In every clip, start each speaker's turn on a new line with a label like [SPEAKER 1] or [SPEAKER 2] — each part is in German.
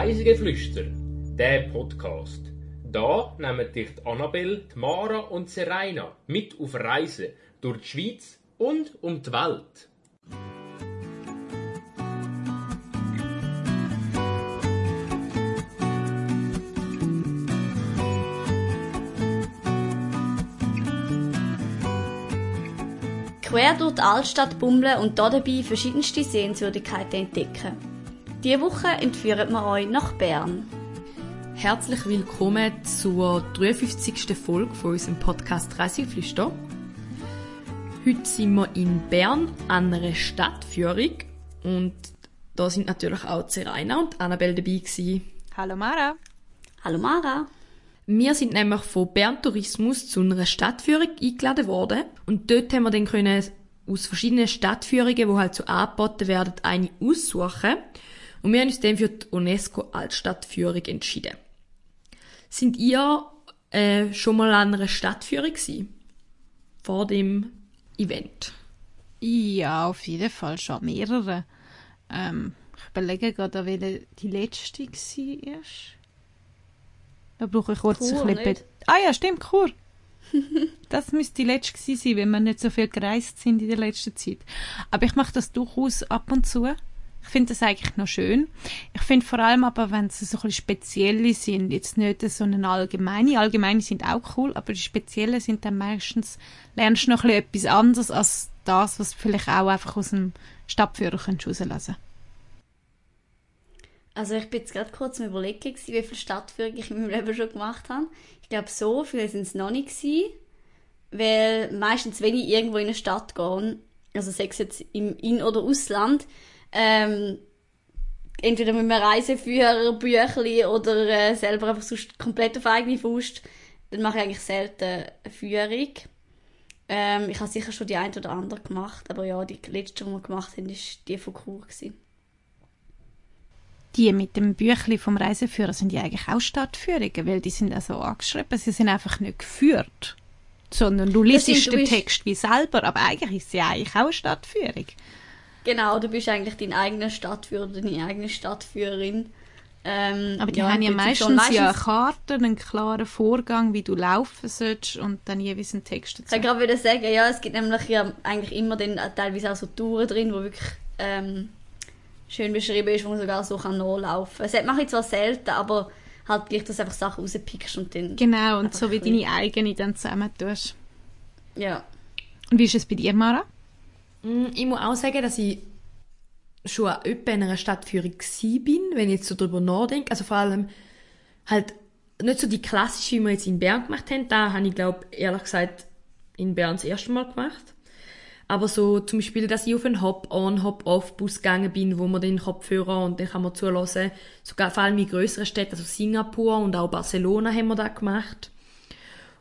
[SPEAKER 1] Reisegeflüster, der Podcast. Da nehmen dich die Annabelle, Mara und Serena mit auf Reisen durch die Schweiz und um die Welt.
[SPEAKER 2] Quer durch die Altstadt bummeln und dabei verschiedenste Sehenswürdigkeiten entdecken. Diese Woche entführen wir euch nach Bern.
[SPEAKER 3] Herzlich willkommen zur 53. Folge von unserem Podcast Reiseflüster. Heute sind wir in Bern an einer Stadtführung und da sind natürlich auch Serena und Annabelle dabei gewesen.
[SPEAKER 4] Hallo Mara.
[SPEAKER 2] Hallo Mara.
[SPEAKER 3] Wir sind nämlich von Bern Tourismus zu einer Stadtführung eingeladen worden und dort haben wir dann können aus verschiedenen Stadtführungen, die halt so angeboten werden, eine aussuchen und wir haben uns dann für die UNESCO Altstadtführung entschieden. Sind ihr äh, schon mal an einer Stadtführung gewesen? Vor dem Event?
[SPEAKER 4] Ja, auf jeden Fall schon mehrere. Ähm, ich überlege gerade, welche die letzte war. Da brauche ich kurz
[SPEAKER 2] Chur,
[SPEAKER 4] ein bisschen...
[SPEAKER 2] nicht?
[SPEAKER 4] Ah ja, stimmt, Chur. das müsste die letzte gewesen sein, wenn wir nicht so viel gereist sind in der letzten Zeit. Aber ich mache das durchaus ab und zu. Ich finde das eigentlich noch schön. Ich finde vor allem aber, wenn sie so ein bisschen spezielle sind, jetzt nicht so eine allgemeine. Allgemeine sind auch cool, aber die speziellen sind dann meistens, lernst du noch ein bisschen etwas anderes als das, was du vielleicht auch einfach aus dem Stadtführer könntest rauslesen
[SPEAKER 2] Also ich bin jetzt gerade kurz am überlegen, gewesen, wie viele Stadtführungen ich in meinem Leben schon gemacht habe. Ich glaube, so viele sind es noch nicht gewesen, weil meistens, wenn ich irgendwo in eine Stadt gehe, also sei es jetzt im In- oder Ausland, ähm, entweder mit einem Reiseführer, Büchli oder äh, selber einfach sonst komplett auf eigene Faust, dann mache ich eigentlich selten eine Führung. Ähm, ich habe sicher schon die ein oder andere gemacht, aber ja, die letzte, die wir gemacht haben, ist die von Chur. Gewesen.
[SPEAKER 4] Die mit dem Büchli vom Reiseführer sind ja eigentlich auch Stadtführungen, weil die sind also angeschrieben, sie sind einfach nicht geführt. Sondern du liest den Text wie selber, aber eigentlich ist sie eigentlich auch eine Stadtführung.
[SPEAKER 2] Genau, du bist eigentlich dein eigener Stadtführer oder deine eigene Stadtführerin. Ähm,
[SPEAKER 4] Aber die
[SPEAKER 2] ja,
[SPEAKER 4] haben ja meistens,
[SPEAKER 2] schon.
[SPEAKER 4] ja eine
[SPEAKER 2] Meistens-
[SPEAKER 4] Karte, einen klaren Vorgang, wie du laufen sollst und dann jeweils einen Text
[SPEAKER 2] Ich
[SPEAKER 4] dazu.
[SPEAKER 2] kann gerade wieder sagen, ja, es gibt nämlich ja eigentlich immer dann teilweise auch so Touren drin, wo wirklich ähm, schön beschrieben ist, wo man sogar so kann nachlaufen kann. Das mache ich zwar selten, aber halt gleich, dass du einfach Sachen rauspickst und dann...
[SPEAKER 4] Genau, und so wie deine eigene dann zusammen tust.
[SPEAKER 2] Ja.
[SPEAKER 4] Und wie ist es bei dir, Mara?
[SPEAKER 3] Mm, Ich muss auch sagen, dass ich schon etwa in einer Stadtführung bin, wenn ich jetzt so drüber nachdenke. Also vor allem halt nicht so die klassische, wie wir jetzt in Bern gemacht haben. Da habe ich, glaube ehrlich gesagt, in Bern das erste Mal gemacht. Aber so zum Beispiel, dass ich auf einen Hop-on, Hop-off-Bus gegangen bin, wo man den Kopfhörer und dann kann man zuhören. Sogar vor allem in grösseren Städten, also Singapur und auch Barcelona haben wir da gemacht.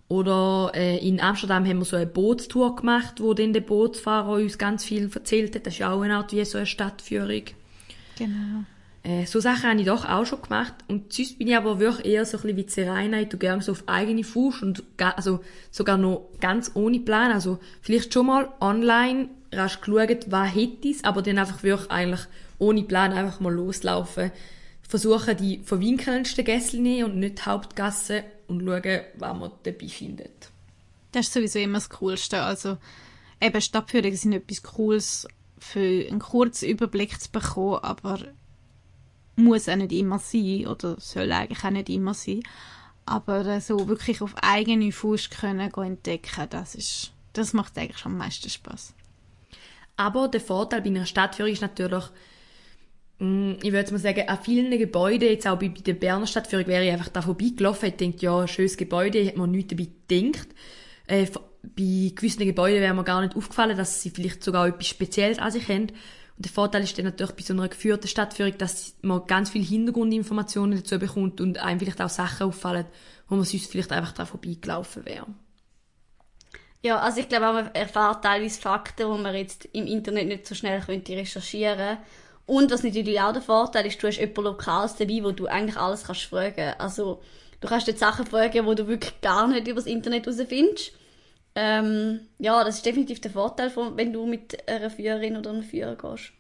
[SPEAKER 3] Oder äh, in Amsterdam haben wir so eine Bootstour gemacht, wo dann der Bootsfahrer uns ganz viel erzählt hat. Das ist ja auch eine Art wie so eine Stadtführung.
[SPEAKER 4] Genau.
[SPEAKER 3] Äh, so Sachen habe ich doch auch schon gemacht. Und sonst bin ich aber wirklich eher so ein bisschen wie Serena. Ich gerne so auf eigene Fuß und also sogar noch ganz ohne Plan. Also vielleicht schon mal online rasch geschaut, was hätte ich's, aber dann einfach wirklich eigentlich ohne Plan einfach mal loslaufen. Versuchen die verwinkelndsten Gäste nehmen und nicht die Hauptgasse und schauen, was man dabei findet.
[SPEAKER 4] Das ist sowieso immer das Coolste. Also, eben Stadtführungen sind etwas Cooles, für einen kurzen Überblick zu bekommen, aber muss auch nicht immer sein, oder soll eigentlich auch nicht immer sein. Aber äh, so wirklich auf eigene Faust können gehen entdecken, das ist, das macht eigentlich am meisten Spaß.
[SPEAKER 3] Aber der Vorteil bei einer Stadtführung ist natürlich, ich würde mal sagen, an vielen Gebäuden, jetzt auch bei, der Berner Stadtführung, wäre ich einfach da vorbeigelaufen, hätte gedacht, ja, schönes Gebäude, hätte man nichts dabei gedacht. Äh, bei gewissen Gebäuden wäre mir gar nicht aufgefallen, dass sie vielleicht sogar etwas Spezielles an sich haben. Und der Vorteil ist dann natürlich bei so einer geführten Stadtführung, dass man ganz viel Hintergrundinformationen dazu bekommt und einem vielleicht auch Sachen auffallen, wo man sonst vielleicht einfach da vorbeigelaufen wäre.
[SPEAKER 2] Ja, also ich glaube auch, man erfährt teilweise Fakten, die man jetzt im Internet nicht so schnell könnte recherchieren Und was natürlich auch der Vorteil ist, du hast jemanden Lokales dabei, wo du eigentlich alles kannst fragen. Also du kannst jetzt Sachen fragen, wo du wirklich gar nicht über das Internet herausfindest. Ähm, ja, das ist definitiv der Vorteil, von, wenn du mit einer Führerin oder einem Führer gehst.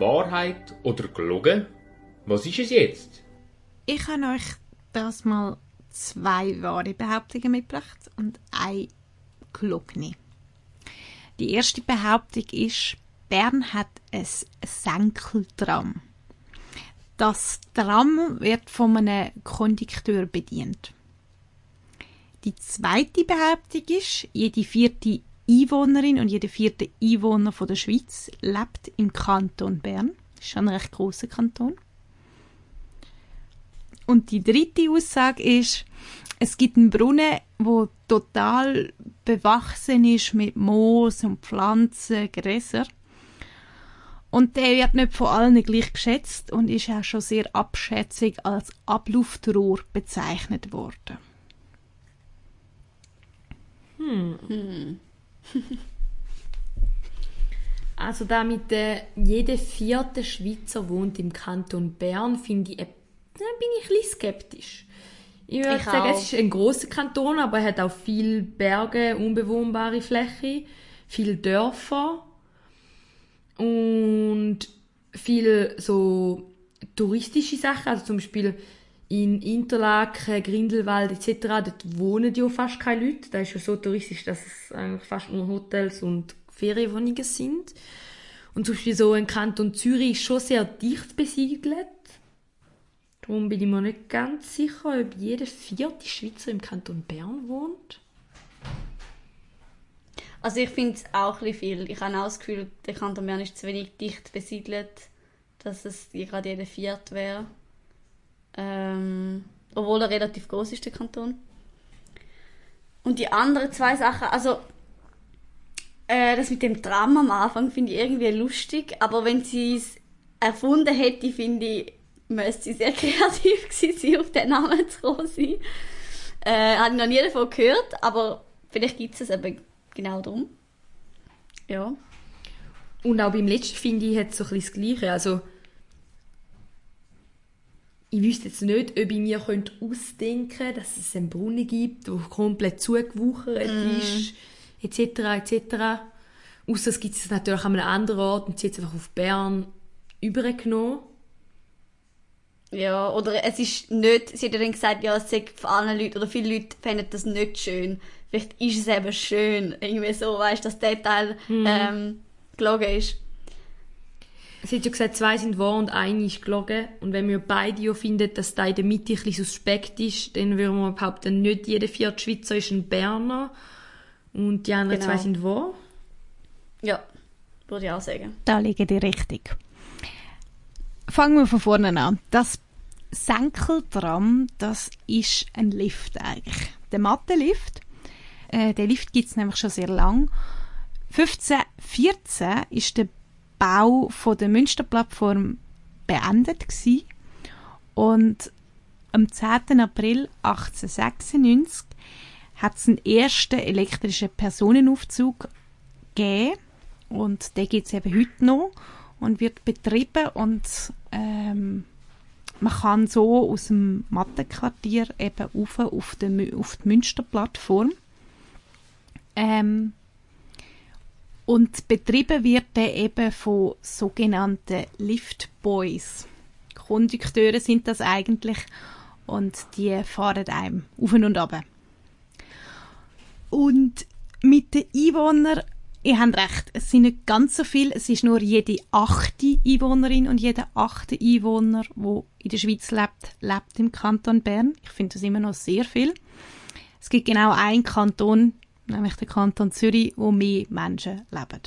[SPEAKER 1] Wahrheit oder gelogen? Was ist es jetzt?
[SPEAKER 4] Ich habe euch das mal zwei wahre Behauptungen mitgebracht und eine gelogene. Die erste Behauptung ist, Bern hat ein Senkeltram. Das Tram wird von einem Kondukteur bedient. Die zweite Behauptung ist, jede vierte Einwohnerin und jeder vierte Einwohner von der Schweiz lebt im Kanton Bern. Das ist schon ein recht grosser Kanton. Und die dritte Aussage ist, es gibt einen Brunnen, wo total bewachsen ist mit Moos und Pflanzen, Gräser. Und der wird nicht von allen gleich geschätzt und ist auch schon sehr abschätzig als Abluftrohr bezeichnet worden.
[SPEAKER 3] Also da mit der jeder vierte Schweizer wohnt im Kanton Bern, finde ich, äh, da bin ich ein bisschen skeptisch. Ich würde sagen,
[SPEAKER 2] auch.
[SPEAKER 3] es ist ein großer Kanton, aber er hat auch viel Berge, unbewohnbare Fläche, viel Dörfer und viel so touristische Sachen, also zum Beispiel in Interlaken, Grindelwald etc., dort wohnen ja fast keine Leute. Da ist ja so touristisch, dass es eigentlich fast nur Hotels und Ferienwohnungen sind. Und zum Beispiel so ein Kanton Zürich ist schon sehr dicht besiedelt. Darum bin ich mir nicht ganz sicher, ob jeder vierte Schweizer im Kanton Bern wohnt.
[SPEAKER 2] Also ich finde es auch ein viel. Ich habe auch das Gefühl, der Kanton Bern ist zu wenig dicht besiedelt, dass es gerade jeder Viert wäre. Ähm, obwohl er relativ groß ist, der Kanton. Und die anderen zwei Sachen, also äh, das mit dem Tram am Anfang finde ich irgendwie lustig, aber wenn sie es erfunden hätte, finde ich, müsste sie sehr kreativ gewesen sein, auf den Namen zu kommen sein. Äh, habe ich noch nie davon gehört, aber vielleicht gibt es es eben genau darum. Ja.
[SPEAKER 3] Und auch beim letzten finde ich, hat es so ein bisschen das Gleiche. Also, ich wüsste jetzt nicht, ob ich mir könnte ausdenken könnte, dass es einen Brunnen gibt, der komplett zugewuchert ist, etc., etc. Außer es gibt es natürlich an einem anderen Ort und sie hat es einfach auf Bern übergenommen.
[SPEAKER 2] Ja, oder es ist nicht, sie hat ja dann gesagt, ja, es sagt für alle Leute, oder viele Leute fänden das nicht schön. Vielleicht ist es eben schön, irgendwie so, weißt du, dass der Teil ähm, gelogen ist.
[SPEAKER 3] Sie hat ja gesagt, zwei sind wahr und eine ist gelogen. Und wenn wir beide ja finden, dass der in der Mitte ein bisschen suspekt ist, dann würden wir behaupten, nicht jeder vierte Schweizer ist ein Berner. Und die anderen
[SPEAKER 2] Genau.
[SPEAKER 3] zwei sind wahr.
[SPEAKER 2] Ja, würde ich auch sagen.
[SPEAKER 4] Da liegen die richtig. Fangen wir von vorne an. Das Senkeltram, das ist ein Lift eigentlich. Der Mattenlift. Äh, den Lift gibt es nämlich schon sehr lang. 1514 ist der Bau von der Münsterplattform beendet gsi und am 10. April 1896 hat es einen ersten elektrischen Personenaufzug gegeben und der gibt es eben heute noch und wird betrieben und ähm, man kann so aus dem Mattenquartier eben rauf auf Mü- auf die Münsterplattform. Ähm, und betrieben wird der eben von sogenannten Liftboys. Kondukteure sind das eigentlich und die fahren einem auf und ab. Und mit den Einwohnern, ihr habt recht, es sind nicht ganz so viel, es ist nur jede achte Einwohnerin und jeder achte Einwohner, wo in der Schweiz lebt, lebt im Kanton Bern. Ich finde das immer noch sehr viel. Es gibt genau einen Kanton, nämlich der Kanton Zürich, wo mehr Menschen leben.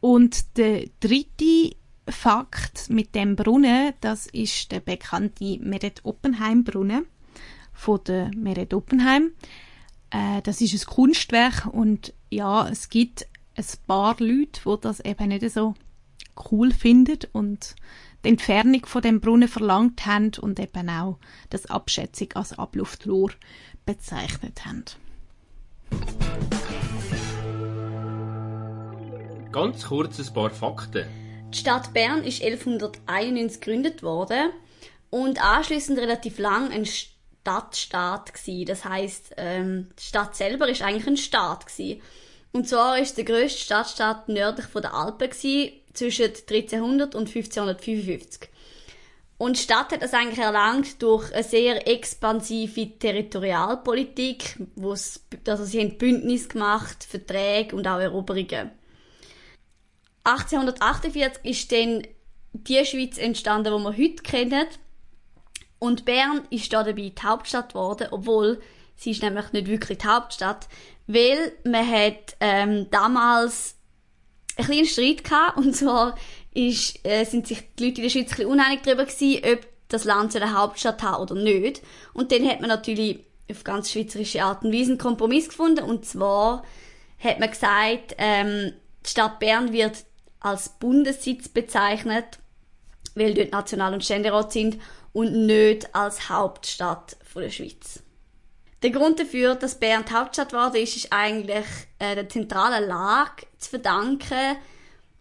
[SPEAKER 4] Und der dritte Fakt mit dem Brunnen, das ist der bekannte Meret-Oppenheim-Brunnen von der Meret Oppenheim. Äh, das ist ein Kunstwerk und ja, es gibt ein paar Leute, die das eben nicht so cool finden und die Entfernung von dem Brunnen verlangt haben und eben auch das Abschätzung als Abluftrohr bezeichnet haben.
[SPEAKER 1] Ganz kurz ein paar Fakten.
[SPEAKER 2] Die Stadt Bern ist 1191 gegründet worden und anschließend relativ lang ein Stadtstaat gsi. Das heißt, ähm, die Stadt selber ist eigentlich ein Staat gsi. Und zwar ist der grösste Stadtstaat nördlich von der Alpen gsi. zwischen 1300 und 1555. Und die Stadt hat das eigentlich erlangt durch eine sehr expansive Territorialpolitik, wo also sie haben Bündnis gemacht, Verträge und auch Eroberungen. 1848 ist dann die Schweiz entstanden, die wir heute kennen. Und Bern ist da dabei die Hauptstadt geworden, obwohl sie ist nämlich nicht wirklich die Hauptstadt, weil man hat ähm, damals ein kleinen Streit gehabt, und zwar ist, äh, sind sich die Leute in der Schweiz ein bisschen uneinig darüber gewesen, ob das Land eine Hauptstadt hat oder nicht. Und dann hat man natürlich auf ganz schweizerische Art und Weise einen Kompromiss gefunden, und zwar hat man gesagt, ähm, die Stadt Bern wird als Bundessitz bezeichnet, weil dort National- und Ständerat sind und nicht als Hauptstadt der Schweiz. Der Grund dafür, dass Bern die Hauptstadt war, ist, ist eigentlich äh, der zentralen Lage zu verdanken.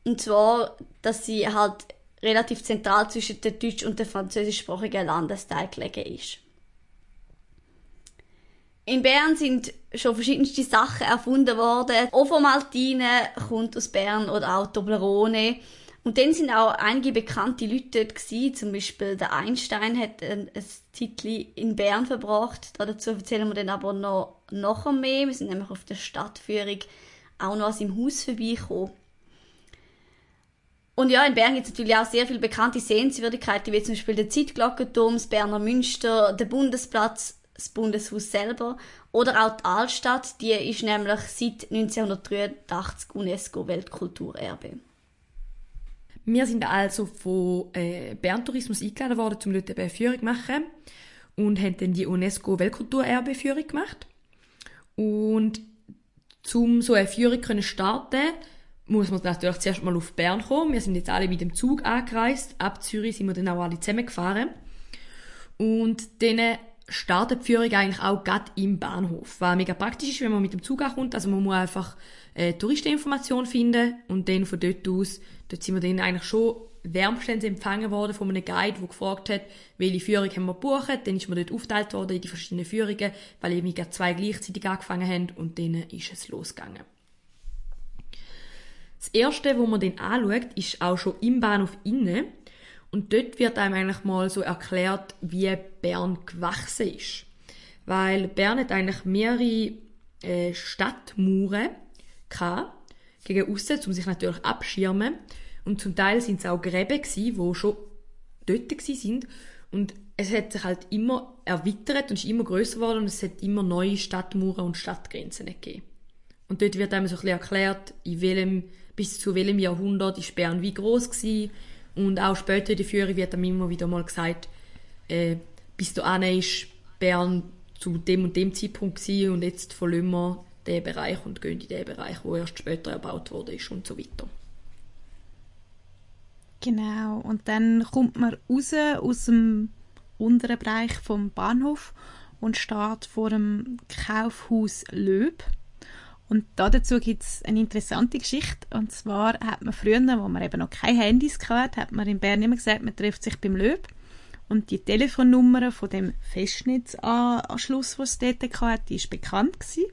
[SPEAKER 2] Und zwar, dass sie halt relativ zentral zwischen der deutsch- und der französischsprachigen Landesteil gelegen ist. In Bern sind schon verschiedenste Sachen erfunden worden. Ovomaltine kommt aus Bern oder auch Toblerone. Und dann sind auch einige bekannte Leute dort gewesen. Zum Beispiel der Einstein hat ein, ein Zeitchen in Bern verbracht. Dazu erzählen wir dann aber noch nachher mehr. Wir sind nämlich auf der Stadtführung auch noch an seinem Haus vorbeigekommen. Und ja, in Bern gibt es natürlich auch sehr viele bekannte Sehenswürdigkeiten, wie zum Beispiel der Zeitglockenturm, das Berner Münster, der Bundesplatz, das Bundeshaus selber oder auch die Altstadt, die ist nämlich seit 1983 UNESCO-Weltkulturerbe.
[SPEAKER 3] Wir sind also von äh, Bern Tourismus eingeladen worden, um dort eine Führung zu machen und haben dann die UNESCO-Weltkulturerbe-Führung gemacht. Und um so eine Führung zu starten, muss man natürlich zuerst mal auf Bern kommen. Wir sind jetzt alle mit dem Zug angereist. Ab Zürich sind wir dann auch alle zusammengefahren. Und dann startet die Führung eigentlich auch gerade im Bahnhof. Was mega praktisch ist, wenn man mit dem Zug ankommt. Also man muss einfach äh, Touristeninformation finden und dann von dort aus, dort sind wir dann eigentlich schon wärmstens empfangen worden von einem Guide, der gefragt hat, welche Führung haben wir gebucht. Dann ist man dort aufgeteilt worden in die verschiedenen Führungen, weil eben gerade zwei gleichzeitig angefangen haben und dann ist es losgegangen. Das erste, wo man dann anschaut, ist auch schon im Bahnhof innen. Und dort wird einem eigentlich mal so erklärt, wie Bern gewachsen ist. Weil Bern hat eigentlich mehrere äh, Stadtmauern gegen aussen, um sich natürlich abschirmen. Und zum Teil sind es auch Gräben gewesen, die schon dort sind. Und es hat sich halt immer erweitert und ist immer größer geworden und es hat immer neue Stadtmauern und Stadtgrenzen gegeben. Und dort wird einem so ein bisschen erklärt, in welchem, bis zu welchem Jahrhundert ist Bern wie groß gewesen. Und auch später in der Führung wird einem immer wieder mal gesagt, äh, bis dahin ist Bern zu dem und dem Zeitpunkt gewesen und jetzt verlassen wir den Bereich und gehen in den Bereich, wo erst später erbaut wurde ist und so weiter.
[SPEAKER 4] Genau, und dann kommt man raus aus dem unteren Bereich vom Bahnhof und steht vor dem Kaufhaus Löb. Und dazu gibt es eine interessante Geschichte. Und zwar hat man früher, wo man eben noch keine Handys hatte, hat man in Bern immer gesagt, man trifft sich beim Löb. Und die Telefonnummer von dem Festnetzanschluss, den es dort hatte, die ist bekannt gewesen.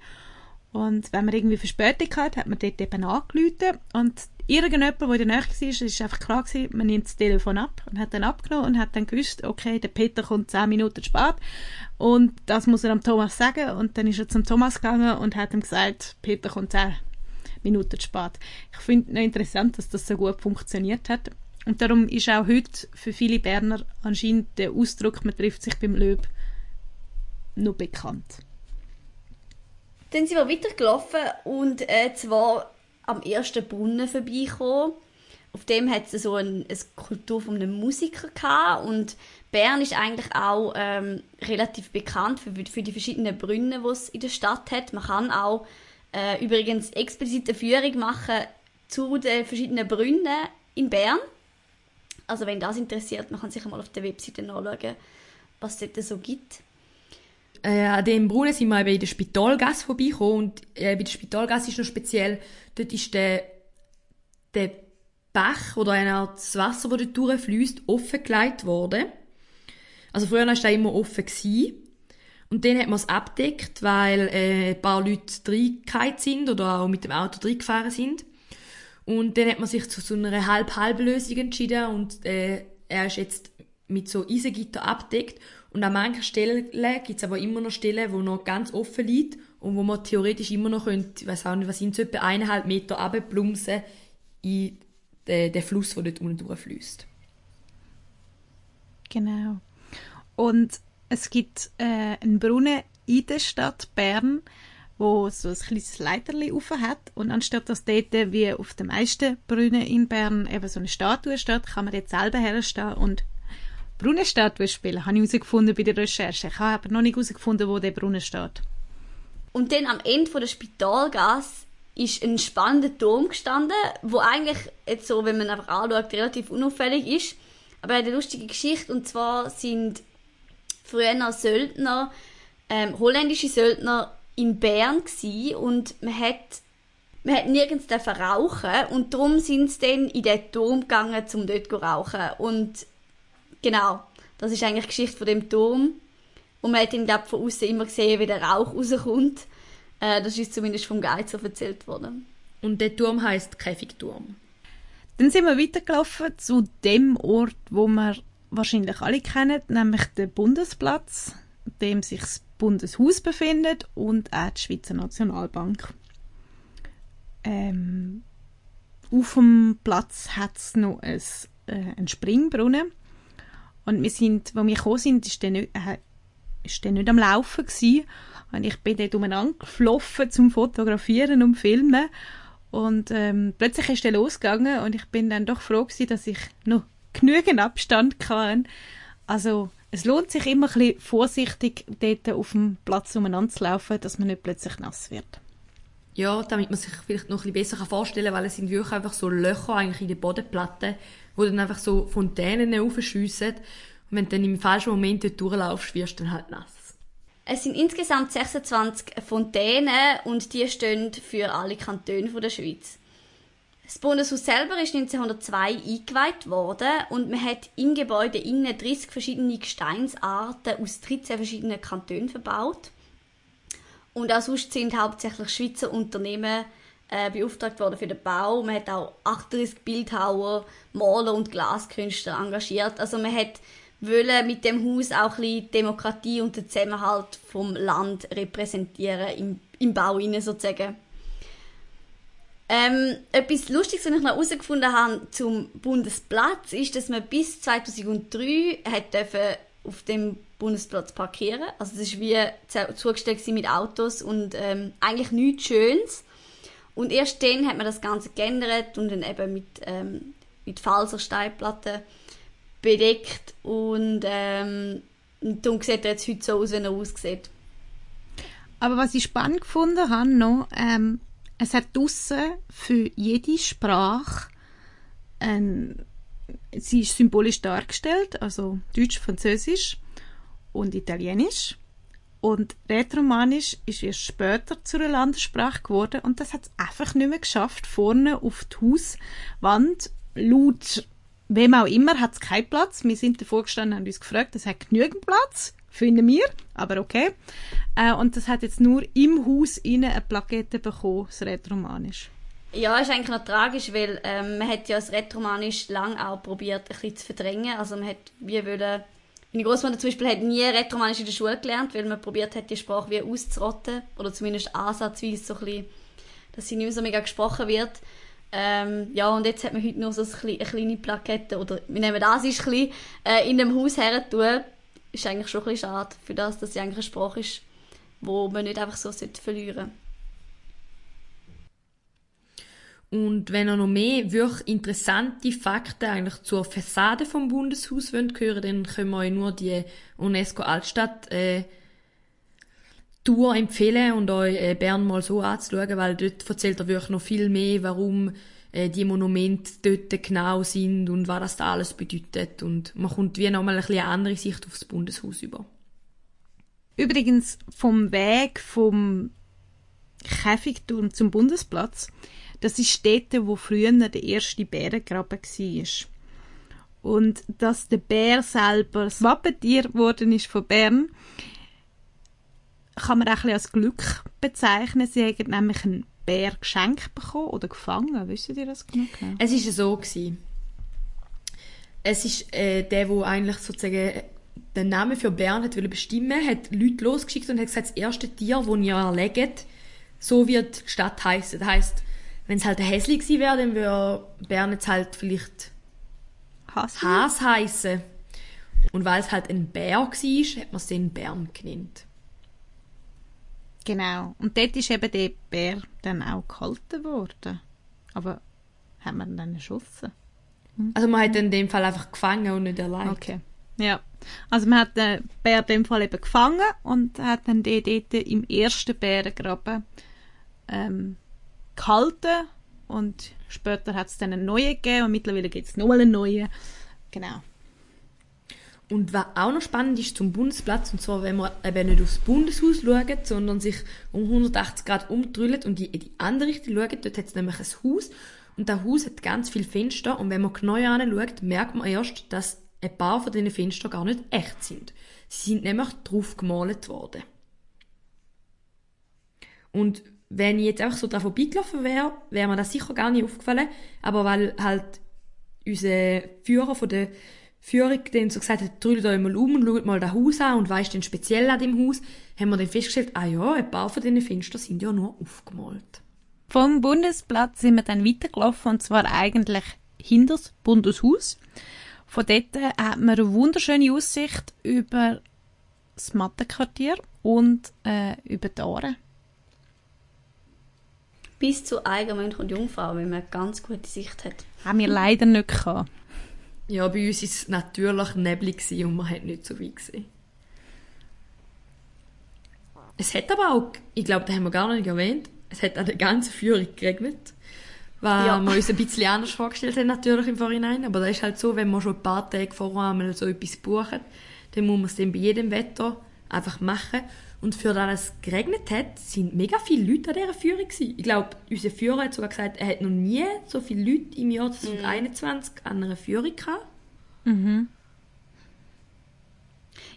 [SPEAKER 4] Und wenn man irgendwie Verspätung hatte, hat man dort eben angerufen. Und irgendjemand, der in der Nähe war, ist einfach klar gewesen, man nimmt das Telefon ab und hat dann abgenommen und hat dann gewusst, okay, der Peter kommt zehn Minuten spät und das muss er am Thomas sagen und dann ist er zum Thomas gegangen und hat ihm gesagt, Peter kommt zehn Minuten spät. Ich finde es interessant, dass das so gut funktioniert hat und darum ist auch heute für viele Berner anscheinend der Ausdruck, man trifft sich beim Löb, noch bekannt.
[SPEAKER 2] Dann sind wir weitergelaufen und äh, zwar am ersten Brunnen vorbeigekommen. Auf dem hat es so ein, eine Kultur von einem Musiker gehabt und Bern ist eigentlich auch ähm, relativ bekannt für, für die verschiedenen Brunnen, die es in der Stadt hat. Man kann auch äh, übrigens explizite Führung machen zu den verschiedenen Brunnen in Bern. Also wenn das interessiert, man kann sich mal auf der Webseite nachschauen, was es dort so gibt.
[SPEAKER 3] Äh, an dem Brunnen sind wir eben in der Spitalgasse vorbeigekommen und äh, bei der Spitalgasse ist noch speziell, dort ist der, der Bach oder eine Art das Wasser, das dort durchfließt, offengelegt worden. Also früher war der immer offen. Gewesen. Und dann hat man es abdeckt, weil äh, ein paar Leute reingefallen sind oder auch mit dem Auto reingefahren sind. Und dann hat man sich zu so einer Halb-Halb-Lösung entschieden und äh, er ist jetzt mit so Eisengitter abdeckt. Und an manchen Stellen gibt es aber immer noch Stellen, wo noch ganz offen liegt und wo man theoretisch immer noch könnte, ich weiß auch nicht, was sind so etwa eineinhalb Meter runterplumsen in den, den Fluss, der dort unten durchfließt.
[SPEAKER 4] Genau. Und es gibt äh, einen Brunnen in der Stadt Bern, wo so ein kleines Leiterli auf hat und anstatt dass dort wie auf den meisten Brunnen in Bern eben so eine Statue steht, kann man dort selber herstehen und Brunnenstatue spielen. Habe ich herausgefunden bei der Recherche. Ich habe aber noch nicht herausgefunden, wo der Brunnen steht.
[SPEAKER 2] Und dann am Ende von der Spitalgasse ist ein spannender Turm gestanden, wo eigentlich jetzt so, wenn man einfach anschaut, relativ unauffällig ist. Aber er hat eine lustige Geschichte und zwar sind früher Söldner, ähm, holländische Söldner in Bern gsi und man hat man hat nirgends rauchen und darum sind sie dann in den Turm gegangen, um dort zu rauchen. Und genau, das ist eigentlich die Geschichte von dem Turm. Und man hat ihn, glaube von außen immer gesehen, wie der Rauch rauskommt. Äh, das ist zumindest vom so erzählt worden.
[SPEAKER 3] Und der Turm heißt Käfigturm.
[SPEAKER 4] Dann sind wir weitergelaufen zu dem Ort, wo wir wahrscheinlich alle kennen, nämlich den Bundesplatz, dem sich das Bundeshaus befindet und auch die Schweizer Nationalbank. Ähm, auf dem Platz hat es noch ein, äh, einen Springbrunnen. Und wir sind, wo wir gekommen sind, ist der nicht, äh, ist der nicht am Laufen gewesen. Und ich bin dort umeinander gefloffen zum Fotografieren und Filmen. Und ähm, plötzlich ist der losgegangen und ich bin dann doch froh gewesen, dass ich noch genügend Abstand kann. Also es lohnt sich immer ein bisschen vorsichtig dort auf dem Platz umeinander zu laufen, dass man nicht plötzlich nass wird.
[SPEAKER 3] Ja, damit man sich vielleicht noch ein bisschen besser vorstellen kann, weil es sind wirklich einfach so Löcher eigentlich in der Bodenplatte, wo dann einfach so Fontänen aufschiessen. Und wenn du dann im falschen Moment dort durchlaufst, wirst du dann halt nass.
[SPEAKER 2] Es sind insgesamt 26 Fontänen und die stehen für alle Kantone der Schweiz. Das Bundeshaus selber ist 1902 eingeweiht worden und man hat im Gebäude innen 30 verschiedene Gesteinsarten aus 13 verschiedenen Kantonen verbaut. Und auch sonst sind hauptsächlich Schweizer Unternehmen äh, beauftragt worden für den Bau. Man hat auch 38 Bildhauer, Maler und Glaskünstler engagiert. Also man hat wollen mit dem Haus auch ein bisschen Demokratie und den Zusammenhalt vom Land repräsentieren im, im Bau innen sozusagen. Ähm, etwas Lustiges, was ich noch herausgefunden habe zum Bundesplatz, ist, dass man bis 2003 hat auf dem Bundesplatz parkieren. Also es ist wie zugestellt mit Autos und ähm, eigentlich nichts Schönes. Und erst dann hat man das Ganze geändert und dann eben mit, ähm, mit Falsersteinplatten bedeckt und ähm, darum sieht er jetzt heute so aus, wie er aussieht.
[SPEAKER 4] Aber was ich spannend gefunden habe noch, ähm, es hat draussen für jede Sprache ein, sie ist symbolisch dargestellt, also Deutsch, Französisch und Italienisch. Und Rätoromanisch ist erst später zu einer Landessprache geworden und das hat es einfach nicht mehr geschafft, vorne auf die Hauswand laut wem auch immer hat es keinen Platz. Wir sind davor gestanden und uns gefragt, es hat genügend Platz, finden wir, aber okay. Äh, und das hat jetzt nur im Haus eine Plakette bekommen, das Rätoromanisch.
[SPEAKER 2] Ja, ist eigentlich noch tragisch, weil ähm, man hat ja das Rätoromanisch lang auch probiert, ein bisschen zu verdrängen. Also man hat wie wollen, meine Großmutter zum Beispiel hat nie Rätoromanisch in der Schule gelernt, weil man probiert hat, die Sprache wie auszurotten oder zumindest ansatzweise so ein bisschen, dass sie nicht mehr so mega gesprochen wird. Ähm, ja, und jetzt hat man heute noch so eine kleine Plakette, oder wir nehmen das ist klein, äh, in dem Haus her. Ist eigentlich schon ein bisschen schade, für das, dass es eigentlich eine Sprache ist, wo man nicht einfach so verlieren
[SPEAKER 3] Und wenn ihr noch mehr wirklich interessante Fakten eigentlich zur Fassade vom Bundeshaus wollt dann können wir euch nur die UNESCO Altstadt äh, Tour empfehlen und euch äh, Bern mal so anzuschauen, weil dort erzählt er wirklich noch viel mehr, warum äh, die Monumente dort genau sind und was das da alles bedeutet. Und man kommt wie nochmal ein eine andere Sicht aufs Bundeshaus über.
[SPEAKER 4] Übrigens vom Weg vom Käfigturm zum Bundesplatz, das ist dort, wo früher der erste Bärengraben war. Und dass der Bär selber das Wappentier geworden ist von Bern, kann man auch ein als Glück bezeichnen. Sie haben nämlich einen Bär geschenkt bekommen oder gefangen? Wisst ihr das genau?
[SPEAKER 3] Es ist so gewesen. Es ist äh, der, wo eigentlich sozusagen den Namen für Bären hat bestimmen, hat Leute losgeschickt und hat gesagt, das erste Tier, das ihr erlegt, so wird die Stadt heißen. Das heisst, wenn es halt ein Häsli gewesen wäre, dann würde Bern jetzt halt vielleicht
[SPEAKER 4] Hass?
[SPEAKER 3] Has heißen. Und weil es halt ein Bär war, hat man es den Bern genannt.
[SPEAKER 4] Genau. Und dort ist eben der Bär dann auch gehalten worden. Aber haben wir ihn dann erschossen?
[SPEAKER 3] Also man hat ihn in dem Fall einfach gefangen und nicht erlegt.
[SPEAKER 4] Okay. Ja. Also man hat den Bär in dem Fall eben gefangen und hat dann den dort im ersten Bärengraben ähm, gehalten und später hat es dann einen neuen gegeben und mittlerweile gibt es nochmal einen neuen. Genau.
[SPEAKER 3] Und was auch noch spannend ist zum Bundesplatz, und zwar, wenn man eben nicht aufs Bundeshaus schaut, sondern sich um 180 Grad umdrüllt und in die andere Richtung schaut, dort hat es nämlich ein Haus. Und das Haus hat ganz viele Fenster und wenn man genau anschaut, merkt man erst, dass ein paar von diesen Fenstern gar nicht echt sind. Sie sind nämlich drauf gemalt worden. Und wenn ich jetzt einfach so dran vorbeigelaufen wäre, wäre mir das sicher gar nicht aufgefallen. Aber weil halt unser Führer von der Führung dann so gesagt hat, drüllt euch mal um und schaut mal das Haus an und weisst denn speziell an dem Haus, haben wir dann festgestellt, ah ja, ein paar von diesen Fenstern sind ja nur aufgemalt.
[SPEAKER 4] Vom Bundesplatz sind wir dann weitergelaufen und zwar eigentlich hinter das Bundeshaus. Von dort hat man eine wunderschöne Aussicht über das Mattenquartier und äh, über die Aare.
[SPEAKER 2] Bis zu Eigenmönch und Jungfrau, weil man eine ganz gute Sicht hat.
[SPEAKER 4] Haben wir leider nicht gehabt.
[SPEAKER 3] Ja, bei uns war es natürlich neblig gewesen und man hat nicht so weit gesehen. Es hat aber auch, ich glaube, das haben wir gar nicht erwähnt, es hat an der ganzen Führung geregnet. Was
[SPEAKER 2] Ja.
[SPEAKER 3] wir uns ein bisschen anders vorgestellt haben, natürlich im Vorhinein. Aber das ist halt so, wenn man schon ein paar Tage vorher einmal so etwas bucht, dann muss man es dann bei jedem Wetter einfach machen. Und für das es geregnet hat, sind mega viele Leute an dieser Führung gewesen. Ich glaube, unser Führer hat sogar gesagt, er hat noch nie so viele Leute im Jahr 2021 an einer Führung gehabt.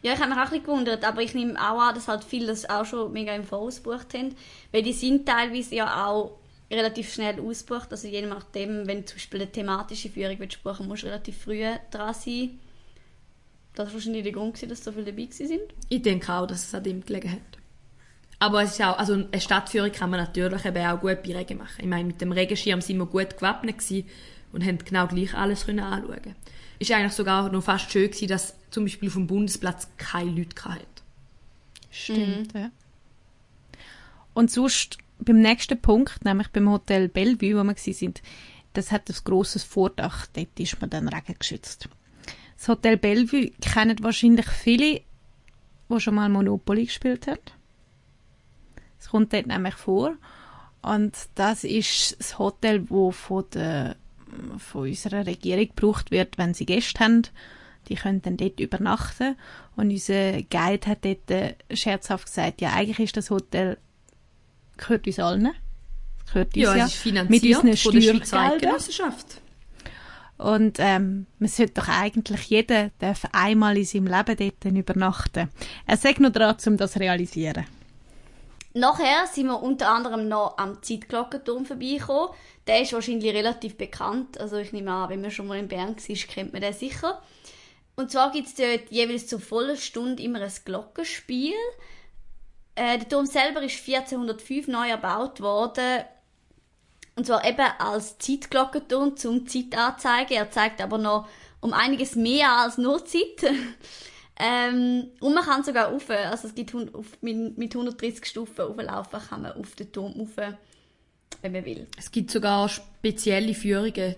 [SPEAKER 2] Ja, ich habe mich auch ein bisschen gewundert, aber ich nehme auch an, dass halt viele das auch schon mega im Voraus gebucht haben, weil die sind teilweise ja auch relativ schnell ausgebucht, also je nachdem, wenn du zum Beispiel eine thematische Führung willst musst du relativ früh dran sein. Das war wahrscheinlich der Grund, dass so viele dabei gewesen sind.
[SPEAKER 3] Ich denke auch, dass es an dem gelegen hat. Aber es ist auch, also eine Stadtführung kann man natürlich eben auch gut bei Regen machen. Ich meine, mit dem Regenschirm sind wir gut gewappnet gewesen und haben genau gleich alles können anschauen. Ist eigentlich sogar noch fast schön gewesen, dass zum Beispiel auf dem Bundesplatz keine Leute hatten.
[SPEAKER 4] Stimmt, ja. Und sonst beim nächsten Punkt, nämlich beim Hotel Bellevue, wo wir sind, das hat ein grosses Vordach, dort ist man dann regengeschützt. Das Hotel Bellevue kennen wahrscheinlich viele, die schon mal Monopoly gespielt haben. Es kommt dort nämlich vor. Und das ist das Hotel, wo von, der, von unserer Regierung gebraucht wird, wenn sie Gäste haben. Die können dann dort übernachten. Und unser Guide hat dort äh, scherzhaft gesagt, ja, eigentlich ist das Hotel, gehört uns allen. Es gehört uns
[SPEAKER 3] Ja,
[SPEAKER 4] ja,
[SPEAKER 3] es ist finanziert
[SPEAKER 4] mit unseren
[SPEAKER 3] von der Schweizer. Eidgenossenschaft.
[SPEAKER 4] Und ähm, man sollte doch eigentlich jeder darf einmal in seinem Leben dort übernachten. Er sagt nur dran, um das zu realisieren.
[SPEAKER 2] Nachher sind wir unter anderem noch am Zeitglockenturm vorbeigekommen. Der ist wahrscheinlich relativ bekannt. Also ich nehme an, wenn man schon mal in Bern war, kennt man den sicher. Und zwar gibt es dort jeweils zur vollen Stunde immer ein Glockenspiel. Äh, der Turm selber ist 1405 neu erbaut worden. Und zwar eben als Zeitglockenturm zum Zeit anzeigen. Er zeigt aber noch um einiges mehr als nur Zeit. ähm, und man kann sogar rauf, also es gibt auf, mit, mit 130 Stufen auflaufen, kann man auf den Turm rauf, wenn man will.
[SPEAKER 3] Es gibt sogar spezielle Führungen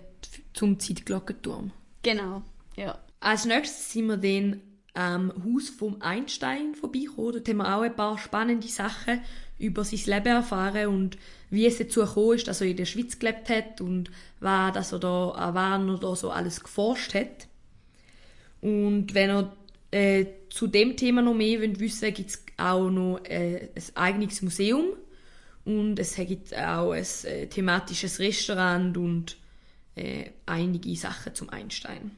[SPEAKER 3] zum Zeitglockenturm.
[SPEAKER 2] Genau, ja.
[SPEAKER 3] Als nächstes sind wir dann am Haus vom Einstein vorbeigekommen. Dort haben wir auch ein paar spannende Sachen über sein Leben erfahren und wie es dazu gekommen ist, dass er in der Schweiz gelebt hat und was, dass er da, an wann er da so alles geforscht hat. Und wenn ihr äh, zu dem Thema noch mehr wollt wissen gibt es auch noch äh, ein eigenes Museum und es gibt auch ein äh, thematisches Restaurant und äh, einige Sachen zum Einstein.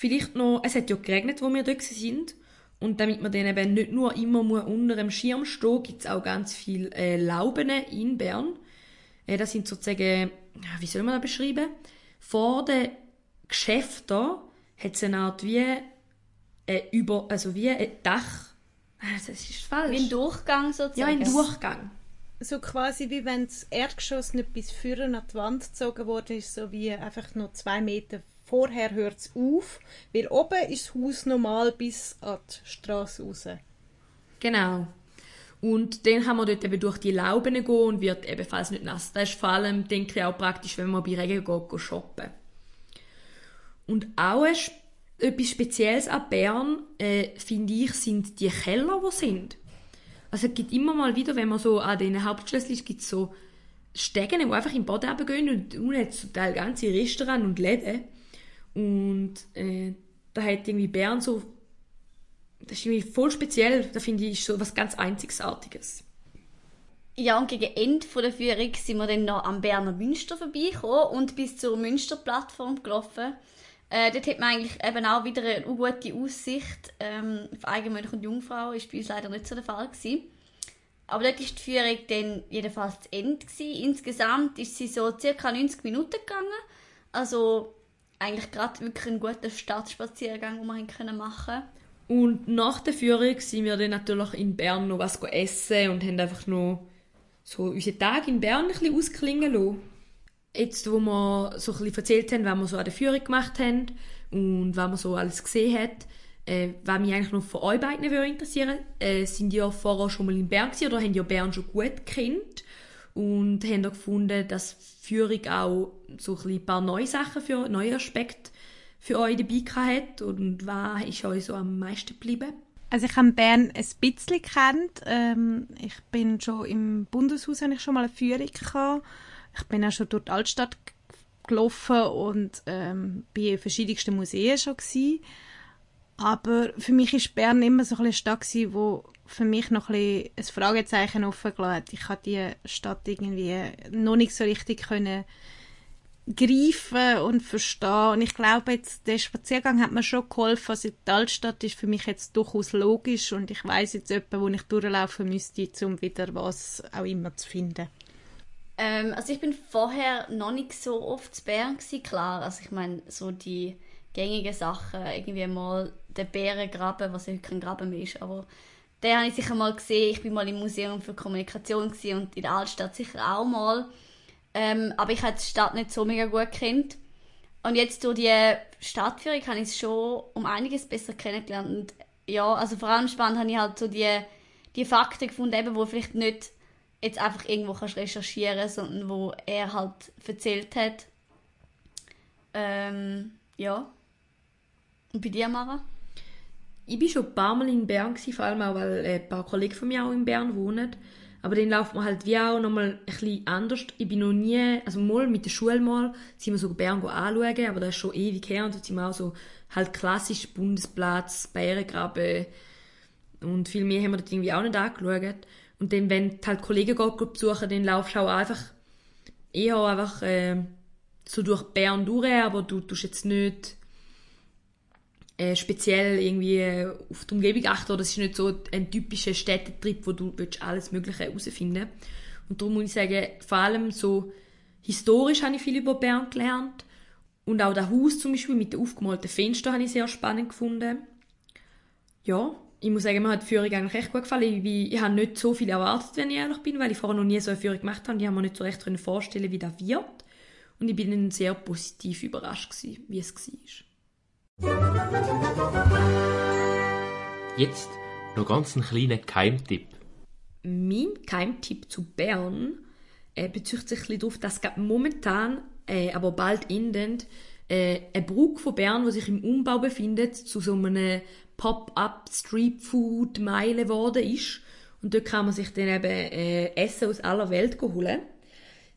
[SPEAKER 3] Vielleicht noch, es hat ja geregnet, wo wir dort sind. Und damit man dann eben nicht nur immer muss unter dem Schirm stehen, gibt es auch ganz viele äh, Lauben in Bern. Äh, das sind sozusagen, wie soll man das beschreiben? Vor den Geschäften hat es eine Art wie äh, über, also wie ein Dach. Ah, Das ist falsch.
[SPEAKER 2] Wie ein Durchgang sozusagen.
[SPEAKER 3] ja, ein Durchgang.
[SPEAKER 4] So quasi wie wenn das Erdgeschoss nicht bis vorne an die Wand gezogen worden ist, so wie einfach noch zwei Meter vorher hört es auf, weil oben ist das Haus normal bis an die Straße raus.
[SPEAKER 3] Genau. Und dann kann man dort eben durch die Lauben gehen und wird ebenfalls nicht nass. Das ist vor allem, denke ich, auch praktisch, wenn man bei Regen geht, shoppen. Und auch etwas Spezielles an Bern, äh, finde ich, sind die Keller, die sind. Also es gibt immer mal wieder, wenn man so an den Hauptschlösschen ist, gibt es so Stegen, die einfach im Boden runtergehen und unten hat es zum Teil ganze Restaurants und Läden. Und äh, da hat irgendwie Bern so das ist irgendwie voll speziell. Da finde ich so was ganz Einzigartiges.
[SPEAKER 2] Ja, und gegen Ende der Führung sind wir dann noch am Berner Münster vorbeigekommen und bis zur Münsterplattform gelaufen. Äh, dort hat man eigentlich eben auch wieder eine gute Aussicht ähm, auf Eigenmönch und Jungfrau. Ist bei uns leider nicht so der Fall gewesen. Aber dort ist die Führung dann jedenfalls zu Ende gewesen. Insgesamt ist sie so circa 90 Minuten gegangen. Also eigentlich gerade wirklich ein guter Stadtspaziergang, den wir haben können machen
[SPEAKER 3] Und nach der Führung sind wir dann natürlich in Bern noch was essen und haben einfach noch so unseren Tag in Bern ein bisschen ausklingen lassen. Jetzt, wo wir so ein bisschen erzählt haben, was wir so an der Führung gemacht haben und was man so alles gesehen hat, äh, was mich eigentlich noch von euch beiden würde interessieren äh, sind ja vorher schon mal in Bern gewesen, oder haben ja Bern schon gut kennt und haben auch gefunden, dass Führung auch so ein, paar neue Sachen für neue Aspekte für euch dabei hat und was ist euch so am meisten geblieben?
[SPEAKER 4] Also ich habe Bern ein bisschen kennt. Ähm, ich bin schon im Bundeshaus habe ich schon mal eine Führung gehabt. Ich bin auch schon durch die Altstadt gelaufen und ähm, in verschiedensten Museen schon gsi. Aber für mich ist Bern immer so eine Stadt gsi, wo für mich noch ein, ein Fragezeichen offen gelassen hat. Ich habe die Stadt irgendwie noch nicht so richtig können greifen und verstehen. Und ich glaube, jetzt, der Spaziergang hat mir schon geholfen. Also die Altstadt ist für mich jetzt durchaus logisch und ich weiß jetzt etwa, wo ich durchlaufen müsste, um wieder was auch immer zu finden.
[SPEAKER 2] Ähm, also ich bin vorher noch nicht so oft zu Bern gewesen, klar. Also ich meine, so die gängigen Sachen, irgendwie mal der Bärengraben, was ja heute kein Graben mehr ist, aber den habe ich sicher mal gesehen. Ich bin mal im Museum für Kommunikation und in der Altstadt sicher auch mal. Ähm, aber ich habe die Stadt nicht so mega gut kennt. Und jetzt durch die Stadtführung habe ich es schon um einiges besser kennengelernt. Und ja, also vor allem spannend habe ich halt so die, die Fakten gefunden, eben, wo vielleicht nicht jetzt einfach irgendwo kannst recherchieren, sondern wo er halt erzählt hat. Ähm, ja. Und bei dir, Mara?
[SPEAKER 3] Ich war schon ein paar Mal in Bern, gewesen, vor allem auch, weil äh, ein paar Kollegen von mir auch in Bern wohnen. Aber dann läuft man halt wie auch nochmal ein bisschen anders. Ich bin noch nie, also mal mit der Schule mal, sind wir so Bern anschauen, aber das ist schon ewig her und dort sind wir auch so halt klassisch Bundesplatz, Bärengraben und viel mehr haben wir dort irgendwie auch nicht angeschaut. Und dann, wenn du halt Kollegen geht, besuchen, dann laufst du auch einfach eher einfach äh, so durch Bern durch, aber du tust jetzt nicht äh, speziell irgendwie äh, auf die Umgebung achten oder es ist nicht so ein typischer Städtetrip, wo du willst alles Mögliche herausfinden Und darum muss ich sagen, vor allem so historisch habe ich viel über Bern gelernt und auch das Haus zum Beispiel mit den aufgemalten Fenstern habe ich sehr spannend gefunden. Ja, ich muss sagen, mir hat die Führung eigentlich recht gut gefallen. Ich, ich habe nicht so viel erwartet, wenn ich ehrlich bin, weil ich vorher noch nie so eine Führung gemacht habe. Die haben mir nicht so recht vorstellen, wie das wird. Und ich bin sehr positiv überrascht gewesen, wie es war.
[SPEAKER 1] Jetzt noch ganz einen kleinen Geheimtipp.
[SPEAKER 3] Mein Geheimtipp zu Bern äh, bezieht sich ein darauf, dass gerade momentan, äh, aber bald endend, äh, eine Brücke von Bern, die sich im Umbau befindet, zu so einem Pop-up Street Food Meile geworden ist. Und dort kann man sich dann eben äh, Essen aus aller Welt holen.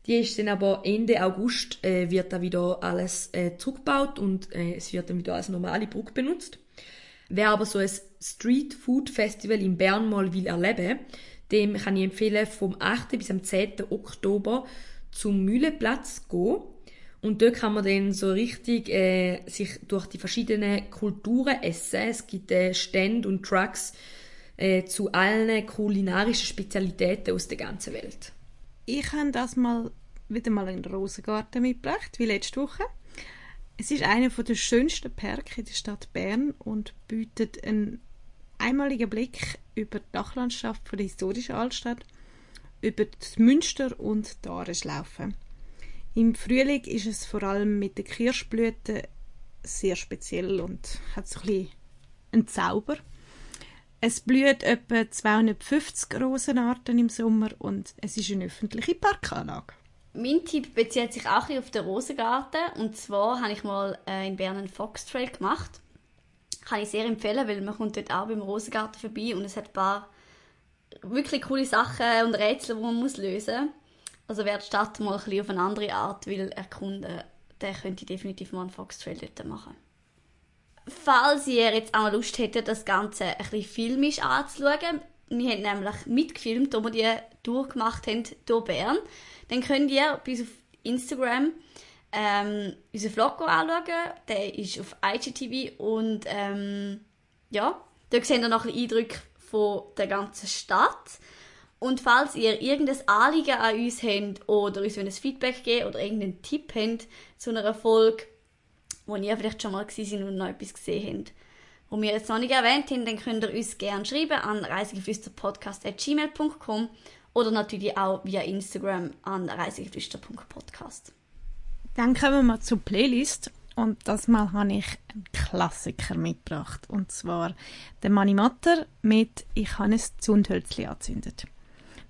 [SPEAKER 3] Die ist dann aber Ende August äh, wird da wieder alles äh, zurückgebaut und äh, es wird dann wieder als normale Brücke benutzt. Wer aber so ein Street Food Festival in Bern mal will erleben, dem kann ich empfehlen, vom 8. bis am 10. Oktober zum Mühlenplatz zu gehen. Und dort kann man dann so richtig äh, sich durch die verschiedenen Kulturen essen. Es gibt äh, Stände und Trucks äh, zu allen kulinarischen Spezialitäten aus der ganzen Welt.
[SPEAKER 4] Ich habe das mal wieder mal in den Rosengarten mitgebracht, wie letzte Woche. Es ist einer der schönsten Parks in der Stadt Bern und bietet einen einmaligen Blick über die Dachlandschaft der historischen Altstadt, über das Münster und die Areschlaufe. Im Frühling ist es vor allem mit den Kirschblüten sehr speziell und hat so ein bisschen einen Zauber. Es blüht etwa 250 Rosenarten im Sommer und es ist eine öffentliche Parkanlage.
[SPEAKER 2] Mein Tipp bezieht sich auch auf den Rosengarten. Und zwar habe ich mal äh, in Bern einen Foxtrail gemacht. Kann ich sehr empfehlen, weil man kommt dort auch beim Rosengarten vorbei und es hat ein paar wirklich coole Sachen und Rätsel, die man muss lösen muss. Also wer die Stadt mal ein bisschen auf eine andere Art will erkunden, der könnte definitiv mal einen Foxtrail dort machen. Falls ihr jetzt auch Lust hättet, das Ganze ein bisschen filmisch anzuschauen, wir haben nämlich mitgefilmt, wo wir die Tour gemacht haben, hier Bern, dann könnt ihr bei uns auf Instagram ähm, unseren Vlog anschauen. Der ist auf IGTV und ähm, ja, da seht ihr noch ein Eindrücke von der ganzen Stadt. Und falls ihr irgendein Anliegen an uns habt oder uns ein Feedback geben oder irgendeinen Tipp habt zu einer Folge, wo ihr vielleicht schon mal gewesen sind und noch etwas gesehen habt, wo wir jetzt noch nicht erwähnt haben, dann könnt ihr uns gerne schreiben an reisegeflüster.podcast.gmail.com oder natürlich auch via Instagram an reisegeflüster.podcast.
[SPEAKER 4] Dann kommen wir zur Playlist. Und das Mal habe ich einen Klassiker mitgebracht. Und zwar den Manimatter mit «Ich habe ein Zundhölzli angezündet».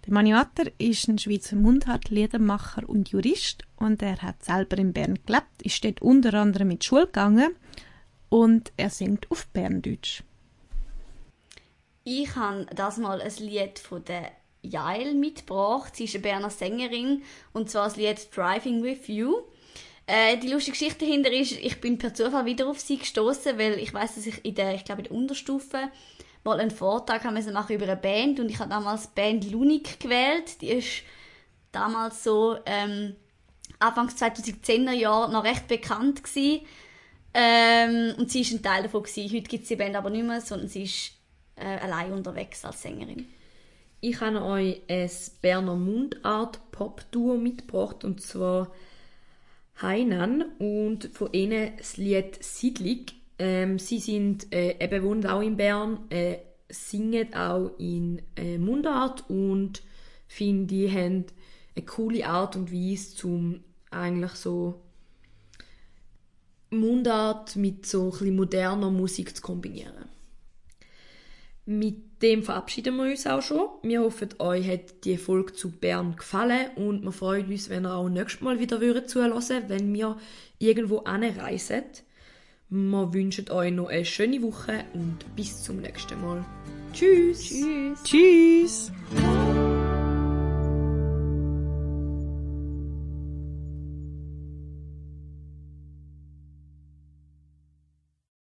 [SPEAKER 4] Der Manimatter ist ein Schweizer Mundart-Liedermacher und Jurist und er hat selber in Bern gelebt, ist dort unter anderem mit Schule gegangen und er singt auf Berndeutsch.
[SPEAKER 2] Ich habe das mal ein Lied von der Jael mitgebracht. Sie ist eine Berner Sängerin und zwar das Lied Driving with You. Äh, die lustige Geschichte dahinter ist, ich bin per Zufall wieder auf sie gestoßen, weil ich weiß, dass ich in der, ich glaube in der Unterstufe mal einen Vortrag haben machen über eine Band und ich habe damals die Band Lunik gewählt. Die ist damals so ähm, Anfangs 2010er Jahre noch recht bekannt gewesen. Ähm, und sie ist ein Teil davon gewesen. Heute gibt es die Band aber nicht mehr, sondern sie ist äh, allein unterwegs als Sängerin.
[SPEAKER 3] Ich habe euch ein Berner Mundart-Pop-Duo mitgebracht, und zwar Hainan und von ihnen das Lied Siedlig. Ähm, sie sind äh, eben wohnen auch in Bern, äh, singen auch in äh, Mundart und finde, die haben eine coole Art und Weise, zum eigentlich so Mundart mit so ein moderner Musik zu kombinieren. Mit dem verabschieden wir uns auch schon. Wir hoffen, euch hat die Folge zu Bern gefallen und wir freuen uns, wenn ihr auch nächstes Mal wieder zuhören wenn wir irgendwo anreisen. Wir wünschen euch noch eine schöne Woche und bis zum nächsten Mal. Tschüss!
[SPEAKER 2] Tschüss!
[SPEAKER 4] Tschüss!